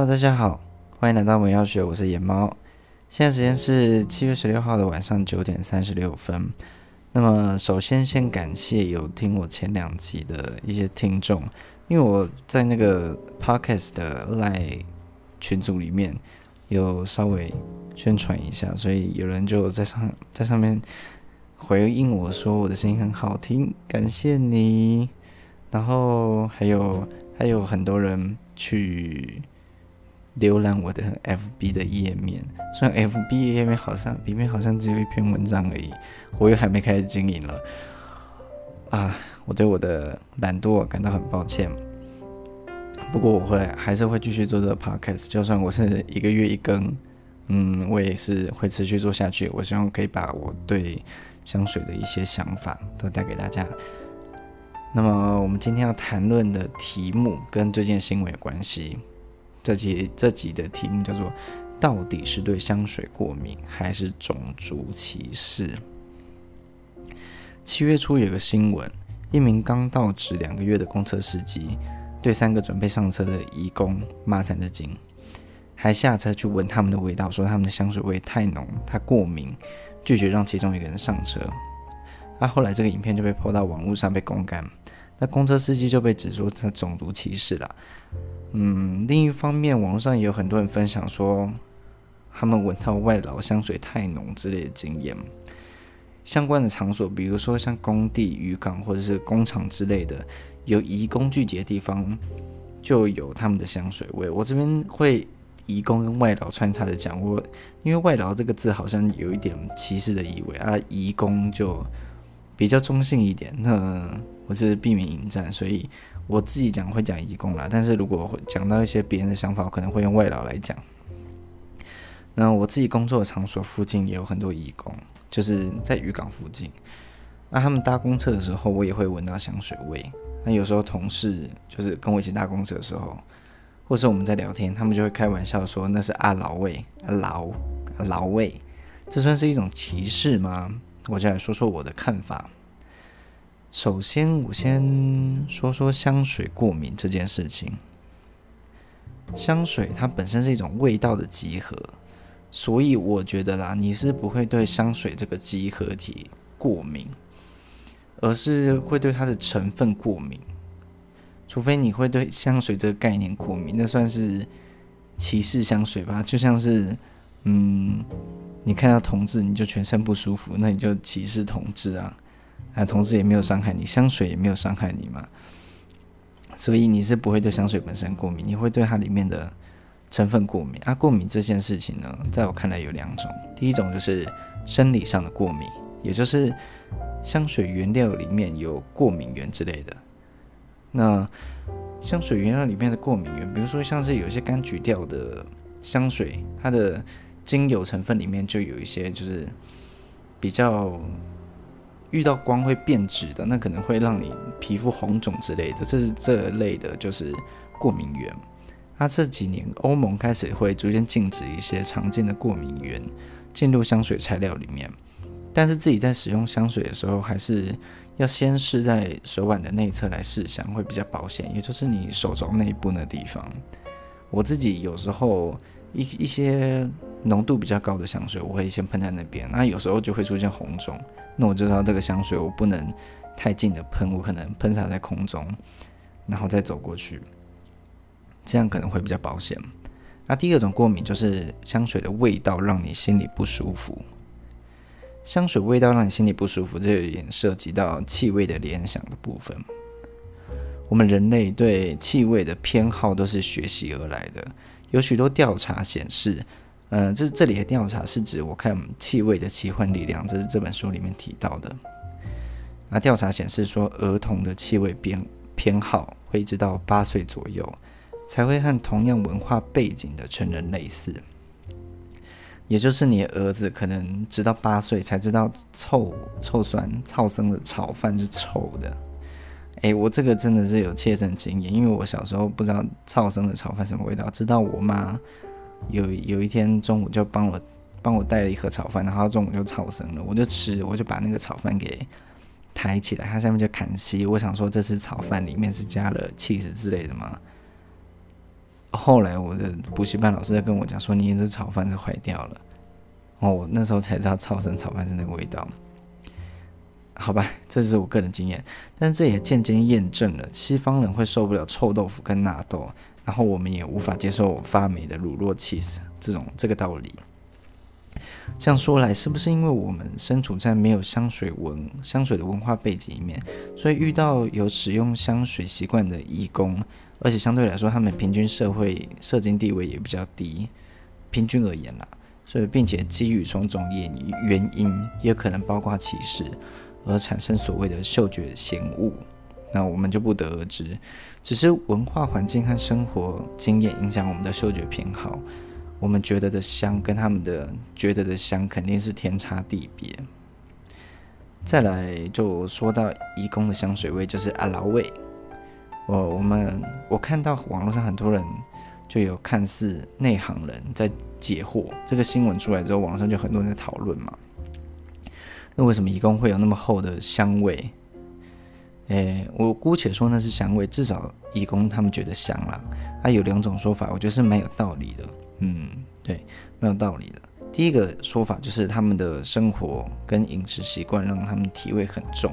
Hello，大家好，欢迎来到文药学，我是野猫。现在时间是七月十六号的晚上九点三十六分。那么，首先先感谢有听我前两集的一些听众，因为我在那个 Podcast 的 Line 群组里面有稍微宣传一下，所以有人就在上在上面回应我说我的声音很好听，感谢你。然后还有还有很多人去。浏览我的 FB 的页面，虽然 FB 页面好像里面好像只有一篇文章而已，我又还没开始经营了啊！我对我的懒惰感到很抱歉。不过我会还是会继续做这个 podcast，就算我是一个月一更，嗯，我也是会持续做下去。我希望可以把我对香水的一些想法都带给大家。那么我们今天要谈论的题目跟最近的新闻有关系。这集这集的题目叫做“到底是对香水过敏还是种族歧视？”七月初有个新闻，一名刚到职两个月的公车司机对三个准备上车的移工骂三字经，还下车去闻他们的味道，说他们的香水味太浓，他过敏，拒绝让其中一个人上车。那、后来这个影片就被抛到网络上被公干，那公车司机就被指说他种族歧视了。嗯，另一方面，网上也有很多人分享说，他们闻到外劳香水太浓之类的经验。相关的场所，比如说像工地、渔港或者是工厂之类的，有移工聚集的地方，就有他们的香水味。我这边会移工跟外劳穿插的讲，我因为外劳这个字好像有一点歧视的意味啊，移工就比较中性一点。那我是避免迎战，所以。我自己讲会讲义工啦，但是如果会讲到一些别人的想法，可能会用外劳来讲。那我自己工作的场所附近也有很多义工，就是在渔港附近。那他们搭公车的时候，我也会闻到香水味。那有时候同事就是跟我一起搭公车的时候，或是我们在聊天，他们就会开玩笑说那是阿劳味，阿劳阿劳味，这算是一种歧视吗？我就来说说我的看法。首先，我先说说香水过敏这件事情。香水它本身是一种味道的集合，所以我觉得啦，你是不会对香水这个集合体过敏，而是会对它的成分过敏。除非你会对香水这个概念过敏，那算是歧视香水吧？就像是，嗯，你看到同志你就全身不舒服，那你就歧视同志啊。啊，同志也没有伤害你，香水也没有伤害你嘛，所以你是不会对香水本身过敏，你会对它里面的成分过敏。啊，过敏这件事情呢，在我看来有两种，第一种就是生理上的过敏，也就是香水原料里面有过敏源之类的。那香水原料里面的过敏源，比如说像是有一些柑橘调的香水，它的精油成分里面就有一些就是比较。遇到光会变质的，那可能会让你皮肤红肿之类的，这是这类的，就是过敏源。那这几年欧盟开始会逐渐禁止一些常见的过敏源进入香水材料里面，但是自己在使用香水的时候，还是要先试在手腕的内侧来试香，会比较保险，也就是你手肘内部那地方。我自己有时候一一些浓度比较高的香水，我会先喷在那边，那有时候就会出现红肿。那我就知道这个香水我不能太近的喷，我可能喷洒在空中，然后再走过去，这样可能会比较保险。那第二种过敏就是香水的味道让你心里不舒服。香水味道让你心里不舒服，这有点涉及到气味的联想的部分。我们人类对气味的偏好都是学习而来的，有许多调查显示。嗯、这这里的调查是指我看《气味的奇幻力量》，这是这本书里面提到的。那调查显示说，儿童的气味偏偏好会一直到八岁左右才会和同样文化背景的成人类似。也就是你的儿子可能直到八岁才知道臭臭酸臭生的炒饭是臭的。诶，我这个真的是有切身经验，因为我小时候不知道臭生的炒饭什么味道，直到我妈。有有一天中午就帮我帮我带了一盒炒饭，然后中午就超生了，我就吃，我就把那个炒饭给抬起来，它下面就砍稀。我想说这是炒饭里面是加了 cheese 之类的吗？后来我的补习班老师在跟我讲说，你这炒饭是坏掉了。哦，我那时候才知道超生炒饭是那个味道。好吧，这是我个人经验，但这也渐渐验证了西方人会受不了臭豆腐跟纳豆，然后我们也无法接受发霉的乳酪 cheese 这种这个道理。这样说来，是不是因为我们身处在没有香水文香水的文化背景里面，所以遇到有使用香水习惯的义工，而且相对来说他们平均社会社经地位也比较低，平均而言啦，所以并且基于种种原原因，也可能包括歧视，而产生所谓的嗅觉嫌恶，那我们就不得而知，只是文化环境和生活经验影响我们的嗅觉偏好。我们觉得的香跟他们的觉得的香肯定是天差地别。再来就说到移工的香水味，就是阿劳味。我我们我看到网络上很多人就有看似内行人在解惑，这个新闻出来之后，网上就很多人在讨论嘛。那为什么移工会有那么厚的香味？诶，我姑且说那是香味，至少义工他们觉得香啦。啊，有两种说法，我觉得是蛮有道理的。嗯，对，没有道理的。第一个说法就是他们的生活跟饮食习惯让他们体味很重，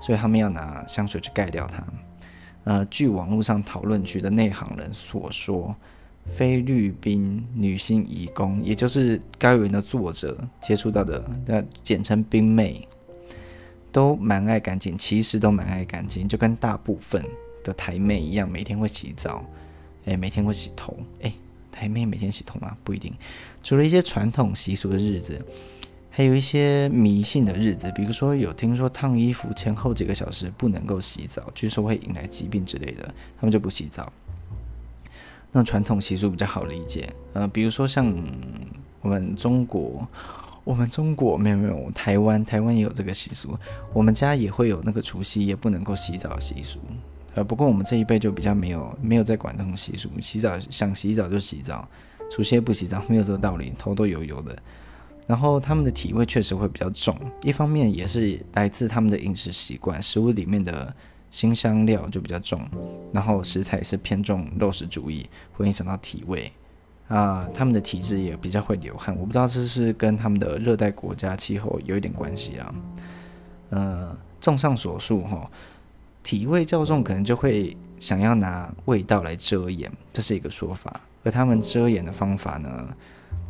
所以他们要拿香水去盖掉它。呃，据网络上讨论区的内行人所说，菲律宾女性义工，也就是该文的作者接触到的，那简称冰妹，都蛮爱干净，其实都蛮爱干净，就跟大部分的台妹一样，每天会洗澡，诶，每天会洗头，诶。台妹每天洗头吗？不一定。除了一些传统习俗的日子，还有一些迷信的日子，比如说有听说烫衣服前后几个小时不能够洗澡，据说会引来疾病之类的，他们就不洗澡。那传统习俗比较好理解，呃，比如说像我们中国，我们中国没有没有，台湾台湾也有这个习俗，我们家也会有那个除夕夜不能够洗澡习俗。呃，不过我们这一辈就比较没有没有在管这种习俗，洗澡想洗澡就洗澡，除夕不洗澡没有这个道理，头都油油的。然后他们的体味确实会比较重，一方面也是来自他们的饮食习惯，食物里面的辛香料就比较重，然后食材是偏重肉食主义，会影响到体味啊、他们的体质也比较会流汗，我不知道这是不是跟他们的热带国家气候有一点关系啊。呃，综上所述哈。体味较重，可能就会想要拿味道来遮掩，这是一个说法。而他们遮掩的方法呢，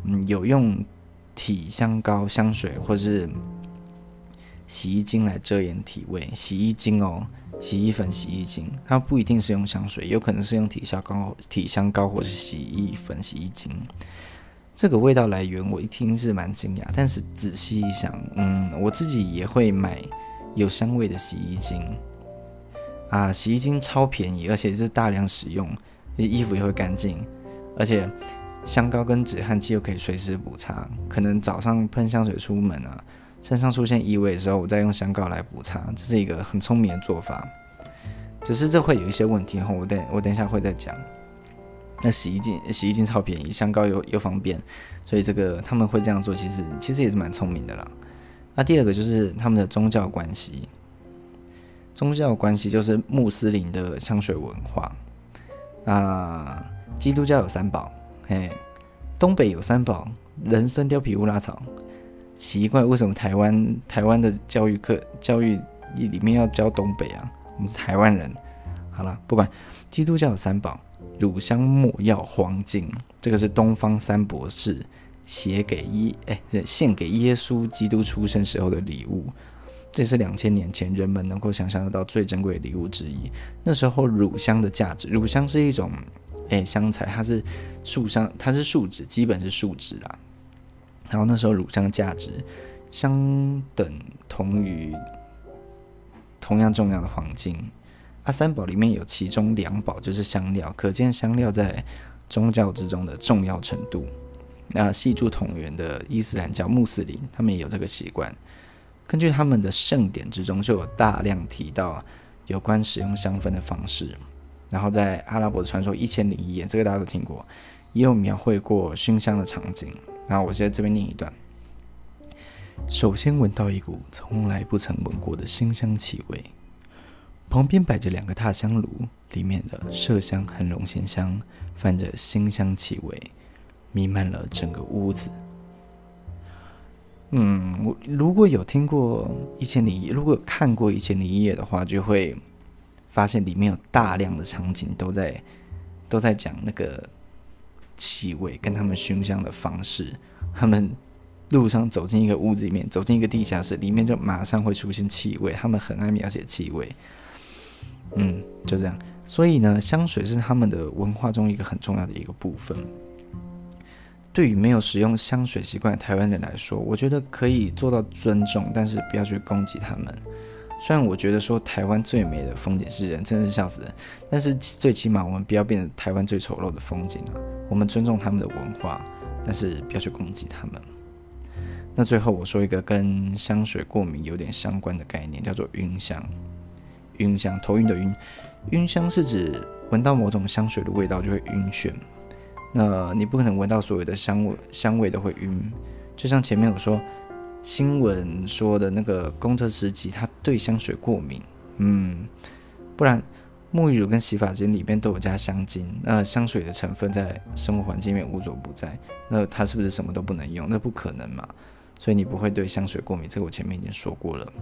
嗯，有用体香膏、香水或是洗衣精来遮掩体味。洗衣精哦，洗衣粉、洗衣精，它不一定是用香水，有可能是用体香膏、体香膏或是洗衣粉、洗衣精。这个味道来源我一听是蛮惊讶，但是仔细一想，嗯，我自己也会买有香味的洗衣精。啊，洗衣精超便宜，而且是大量使用，衣服也会干净，而且香膏跟止汗剂又可以随时补擦。可能早上喷香水出门啊，身上出现异味的时候，我再用香膏来补擦，这是一个很聪明的做法。只是这会有一些问题，我等我等一下会再讲。那洗衣精洗衣精超便宜，香膏又又方便，所以这个他们会这样做，其实其实也是蛮聪明的啦。那第二个就是他们的宗教关系。宗教关系就是穆斯林的香水文化啊，基督教有三宝，嘿，东北有三宝，人参、貂皮、乌拉草。奇怪，为什么台湾台湾的教育课教育里面要教东北啊？我们是台湾人。好了，不管，基督教有三宝：乳香、没药、黄金。这个是东方三博士写给耶，哎，献给耶稣基督出生时候的礼物。这是两千年前人们能够想象得到最珍贵的礼物之一。那时候乳香的价值，乳香是一种诶香材，它是树香，它是树脂，基本是树脂啦。然后那时候乳香价值相等同于同样重要的黄金。啊，三宝里面有其中两宝就是香料，可见香料在宗教之中的重要程度。那系住同源的伊斯兰教穆斯林，他们也有这个习惯。根据他们的圣典之中，就有大量提到有关使用香氛的方式。然后在阿拉伯的传说《一千零一夜》，这个大家都听过，也有描绘过熏香的场景。然后我现在这边念一段：首先闻到一股从来不曾闻过的馨香气味，旁边摆着两个踏香炉，里面的麝香和龙涎香泛着馨香气味，弥漫了整个屋子。嗯，我如果有听过《一千零一夜》，如果看过《一千零一夜》的话，就会发现里面有大量的场景都在都在讲那个气味跟他们熏香的方式。他们路上走进一个屋子里面，走进一个地下室，里面就马上会出现气味。他们很爱描写气味。嗯，就这样。所以呢，香水是他们的文化中一个很重要的一个部分。对于没有使用香水习惯的台湾人来说，我觉得可以做到尊重，但是不要去攻击他们。虽然我觉得说台湾最美的风景是人，真的是笑死人，但是最起码我们不要变成台湾最丑陋的风景啊！我们尊重他们的文化，但是不要去攻击他们。那最后我说一个跟香水过敏有点相关的概念，叫做晕香。晕香，头晕的晕，晕香是指闻到某种香水的味道就会晕眩。那你不可能闻到所有的香味，香味都会晕。就像前面我说新闻说的那个公车司机，他对香水过敏。嗯，不然沐浴乳跟洗发精里面都有加香精，那香水的成分在生活环境里面无所不在，那他是不是什么都不能用？那不可能嘛。所以你不会对香水过敏，这个我前面已经说过了。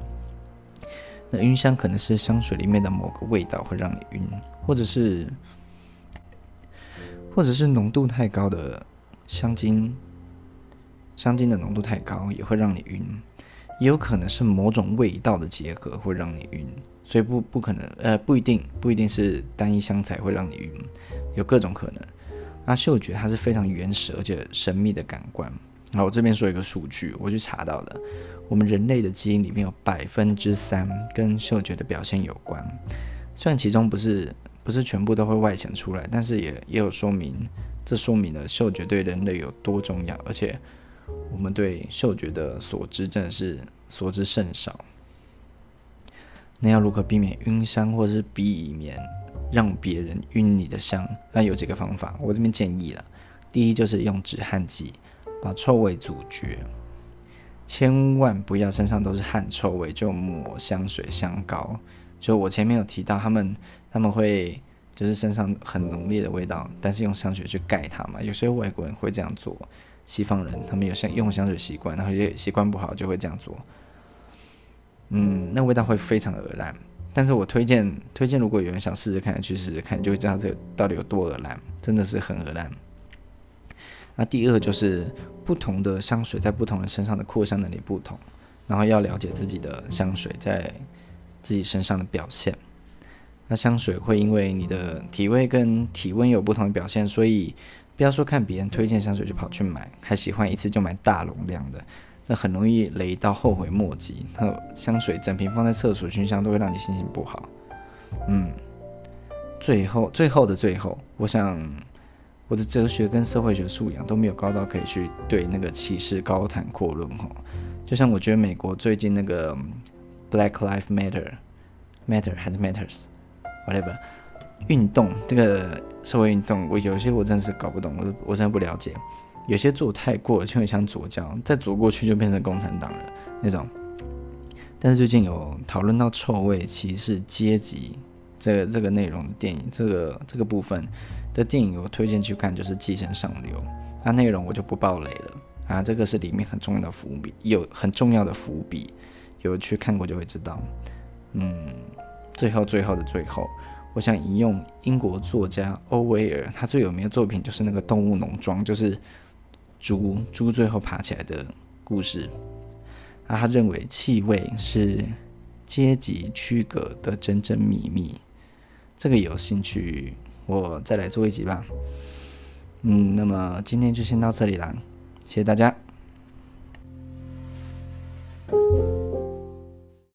那晕香可能是香水里面的某个味道会让你晕，或者是。或者是浓度太高的香精，香精的浓度太高也会让你晕，也有可能是某种味道的结合会让你晕，所以不不可能，呃，不一定，不一定是单一香材会让你晕，有各种可能。那嗅觉它是非常原始而且神秘的感官。好，我这边说一个数据，我去查到的，我们人类的基因里面有百分之三跟嗅觉的表现有关，虽然其中不是。不是全部都会外显出来，但是也也有说明，这说明了嗅觉对人类有多重要，而且我们对嗅觉的所知真的是所知甚少。那要如何避免晕香，或者是避免让别人晕你的香？那有几个方法，我这边建议了。第一就是用止汗剂把臭味阻绝，千万不要身上都是汗臭味就抹香水香膏。就我前面有提到他们。他们会就是身上很浓烈的味道，但是用香水去盖它嘛。有些外国人会这样做，西方人他们有香用香水习惯，然后也习惯不好就会这样做。嗯，那味道会非常的恶烂。但是我推荐推荐，如果有人想试试看，去试试看，就会知道这个到底有多恶烂，真的是很恶烂。那第二就是不同的香水在不同人身上的扩香能力不同，然后要了解自己的香水在自己身上的表现。那香水会因为你的体味跟体温有不同的表现，所以不要说看别人推荐香水就跑去买，还喜欢一次就买大容量的，那很容易雷到后悔莫及。那香水整瓶放在厕所熏香都会让你心情不好。嗯，最后最后的最后，我想我的哲学跟社会学素养都没有高到可以去对那个歧视高谈阔论哈。就像我觉得美国最近那个 Black Lives Matter，Matter 还是 Matters。whatever，运动这个社会运动，我有些我真是搞不懂，我我真的不了解。有些做太过了，就会像左胶，再左过去就变成共产党了那种。但是最近有讨论到臭味歧视阶级这个这个内容的电影，这个这个部分的电影，我推荐去看，就是《寄生上流》。那内容我就不爆雷了啊，这个是里面很重要的伏笔，有很重要的伏笔，有去看过就会知道。嗯。最后，最后的最后，我想引用英国作家欧威尔，他最有名的作品就是那个《动物农庄》，就是猪猪最后爬起来的故事。啊，他认为气味是阶级区隔的真正秘密。这个有兴趣，我再来做一集吧。嗯，那么今天就先到这里啦，谢谢大家。